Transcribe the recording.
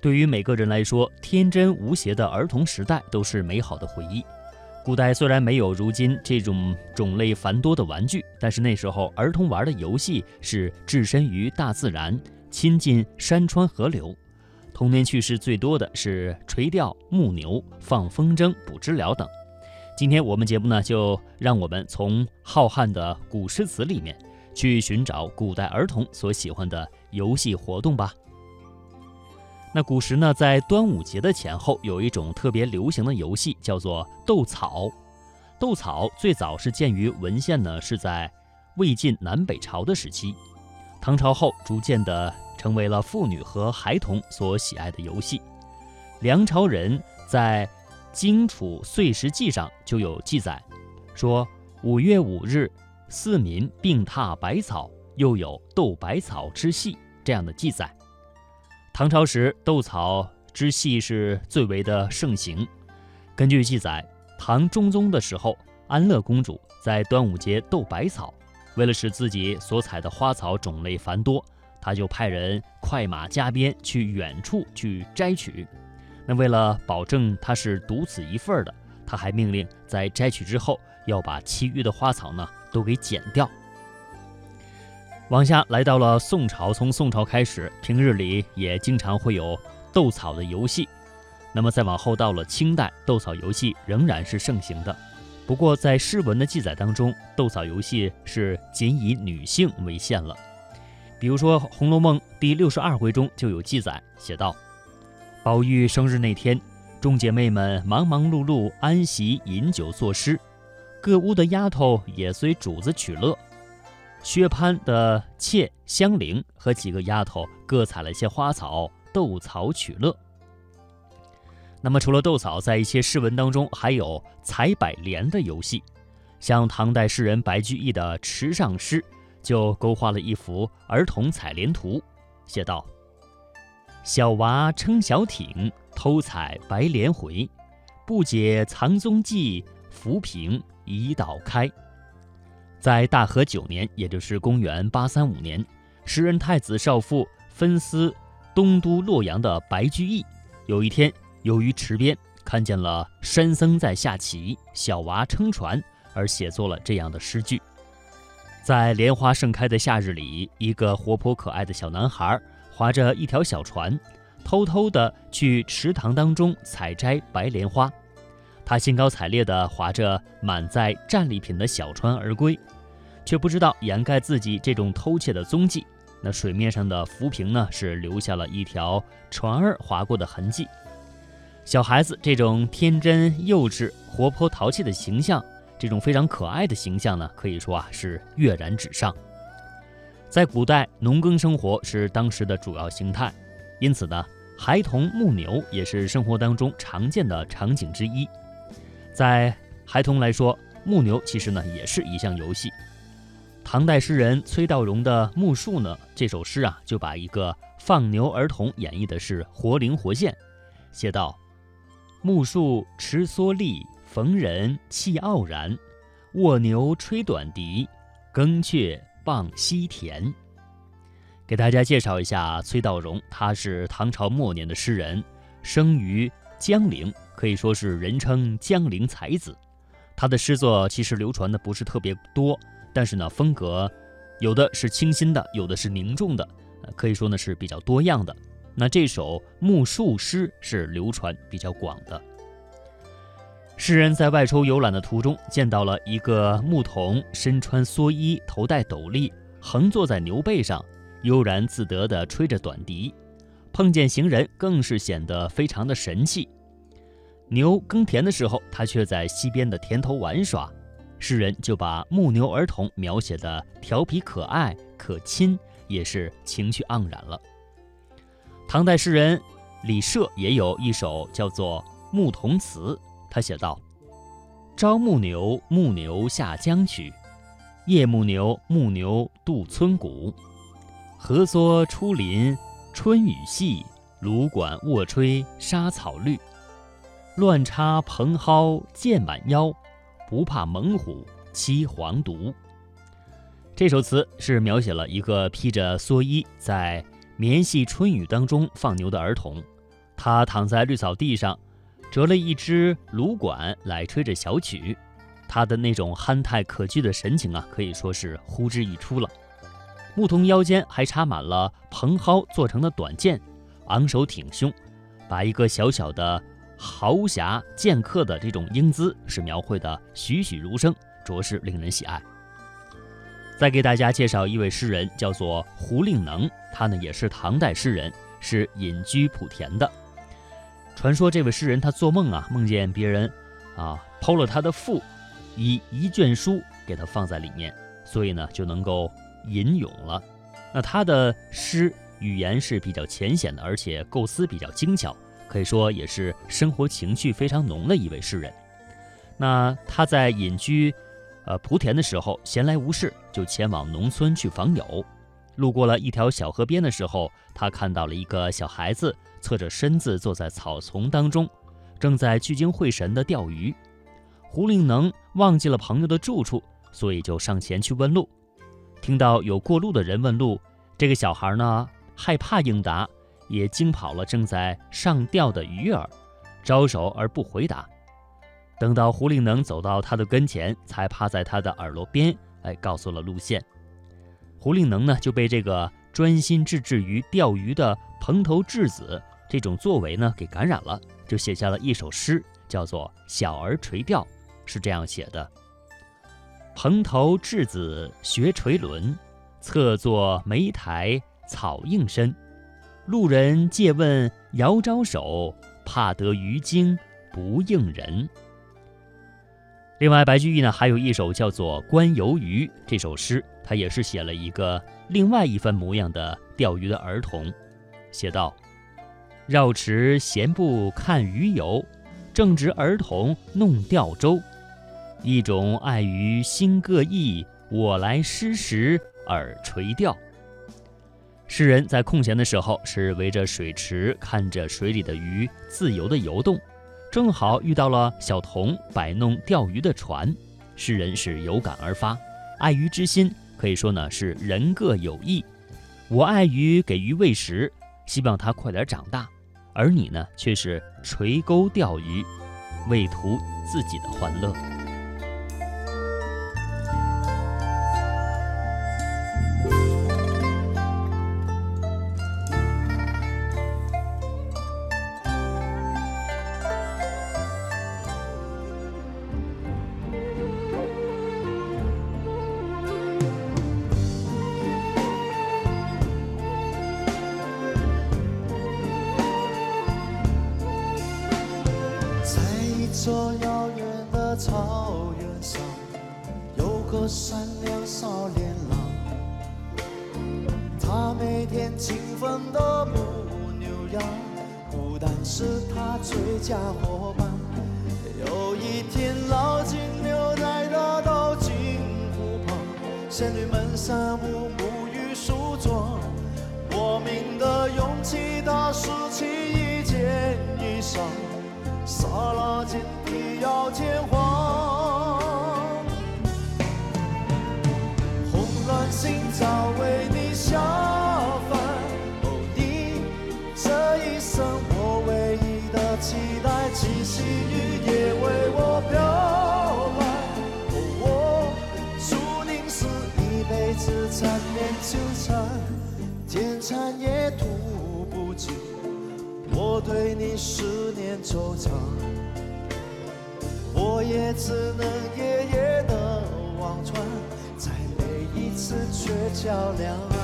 对于每个人来说，天真无邪的儿童时代都是美好的回忆。古代虽然没有如今这种种类繁多的玩具，但是那时候儿童玩的游戏是置身于大自然，亲近山川河流。童年趣事最多的是垂钓、牧牛、放风筝、捕知了等。今天我们节目呢，就让我们从浩瀚的古诗词里面去寻找古代儿童所喜欢的游戏活动吧。那古时呢，在端午节的前后，有一种特别流行的游戏，叫做斗草。斗草最早是见于文献呢，是在魏晋南北朝的时期。唐朝后，逐渐的成为了妇女和孩童所喜爱的游戏。梁朝人在《荆楚岁时记》上就有记载，说五月五日，四民并踏百草，又有斗百草之戏这样的记载。唐朝时，斗草之戏是最为的盛行。根据记载，唐中宗的时候，安乐公主在端午节斗百草，为了使自己所采的花草种类繁多，她就派人快马加鞭去远处去摘取。那为了保证她是独此一份的，他还命令在摘取之后要把其余的花草呢都给剪掉。往下来到了宋朝，从宋朝开始，平日里也经常会有斗草的游戏。那么再往后到了清代，斗草游戏仍然是盛行的。不过在诗文的记载当中，斗草游戏是仅以女性为限了。比如说《红楼梦》第六十二回中就有记载，写道：宝玉生日那天，众姐妹们忙忙碌碌安席饮酒作诗，各屋的丫头也随主子取乐。薛蟠的妾香菱和几个丫头各采了一些花草，斗草取乐。那么，除了斗草，在一些诗文当中还有采百莲的游戏。像唐代诗人白居易的《池上诗》就勾画了一幅儿童采莲图，写道：“小娃撑小艇，偷采白莲回，不解藏踪迹，浮萍一道开。”在大和九年，也就是公元八三五年，时任太子少傅、分司东都洛阳的白居易，有一天由于池边看见了山僧在下棋，小娃撑船，而写作了这样的诗句：在莲花盛开的夏日里，一个活泼可爱的小男孩划着一条小船，偷偷地去池塘当中采摘白莲花。他兴高采烈地划着满载战利品的小船而归，却不知道掩盖自己这种偷窃的踪迹。那水面上的浮萍呢，是留下了一条船儿划过的痕迹。小孩子这种天真幼稚、活泼淘气的形象，这种非常可爱的形象呢，可以说啊是跃然纸上。在古代，农耕生活是当时的主要形态，因此呢，孩童牧牛也是生活当中常见的场景之一。在孩童来说，牧牛其实呢也是一项游戏。唐代诗人崔道融的《牧树》呢这首诗啊，就把一个放牛儿童演绎的是活灵活现，写道：“牧树持蓑笠，逢人气傲然。卧牛吹短笛，耕雀傍溪田。”给大家介绍一下崔道融，他是唐朝末年的诗人，生于江陵。可以说是人称江陵才子，他的诗作其实流传的不是特别多，但是呢，风格有的是清新的，有的是凝重的，可以说呢是比较多样的。那这首木树诗是流传比较广的。诗人在外出游览的途中，见到了一个牧童，身穿蓑衣，头戴斗笠，横坐在牛背上，悠然自得地吹着短笛，碰见行人更是显得非常的神气。牛耕田的时候，他却在溪边的田头玩耍。诗人就把牧牛儿童描写的调皮可爱、可亲，也是情趣盎然了。唐代诗人李涉也有一首叫做《牧童词》，他写道：“朝牧牛，牧牛下江去；夜牧牛，牧牛渡村谷。禾作出林春雨细，芦管卧吹沙草绿。”乱插蓬蒿箭满腰，不怕猛虎欺黄犊。这首词是描写了一个披着蓑衣在绵细春雨当中放牛的儿童，他躺在绿草地上，折了一支芦管来吹着小曲，他的那种憨态可掬的神情啊，可以说是呼之欲出了。牧童腰间还插满了蓬蒿做成的短剑，昂首挺胸，把一个小小的豪侠剑客的这种英姿是描绘的栩栩如生，着实令人喜爱。再给大家介绍一位诗人，叫做胡令能，他呢也是唐代诗人，是隐居莆田的。传说这位诗人他做梦啊，梦见别人啊剖了他的腹，以一卷书给他放在里面，所以呢就能够。吟咏了，那他的诗语言是比较浅显的，而且构思比较精巧，可以说也是生活情趣非常浓的一位诗人。那他在隐居，呃莆田的时候，闲来无事就前往农村去访友，路过了一条小河边的时候，他看到了一个小孩子侧着身子坐在草丛当中，正在聚精会神地钓鱼。胡令能忘记了朋友的住处，所以就上前去问路。听到有过路的人问路，这个小孩呢害怕应答，也惊跑了正在上钓的鱼儿，招手而不回答。等到胡令能走到他的跟前，才趴在他的耳朵边，哎，告诉了路线。胡令能呢就被这个专心致志于钓鱼的蓬头稚子这种作为呢给感染了，就写下了一首诗，叫做《小儿垂钓》，是这样写的。蓬头稚子学垂纶，侧坐莓苔草映身。路人借问遥招手，怕得鱼惊不应人。另外，白居易呢还有一首叫做《观游鱼》这首诗，他也是写了一个另外一番模样的钓鱼的儿童，写道：“绕池闲步看鱼游，正值儿童弄钓舟。”一种爱鱼心各异，我来诗时耳垂钓。诗人在空闲的时候是围着水池看着水里的鱼自由的游动，正好遇到了小童摆弄钓鱼的船，诗人是有感而发，爱鱼之心可以说呢是人各有异。我爱鱼，给鱼喂食，希望它快点长大，而你呢却是垂钩钓鱼，为图自己的欢乐。座遥远的草原上，有个善良少年郎。他每天勤奋地牧牛羊，孤单是他最佳伙伴。有一天，老金牛带他到金湖旁，仙女们散步沐浴梳妆。莫名的勇气，他拾起一件。间，地要天荒，红鸾星早为你下凡。哦，你这一生我唯一的期待，七夕雨夜为我飘来。哦，我注定是一辈子缠绵纠缠，天长也吐不尽。我对你思念惆怅，也只能夜夜的望穿，再每一次却较量。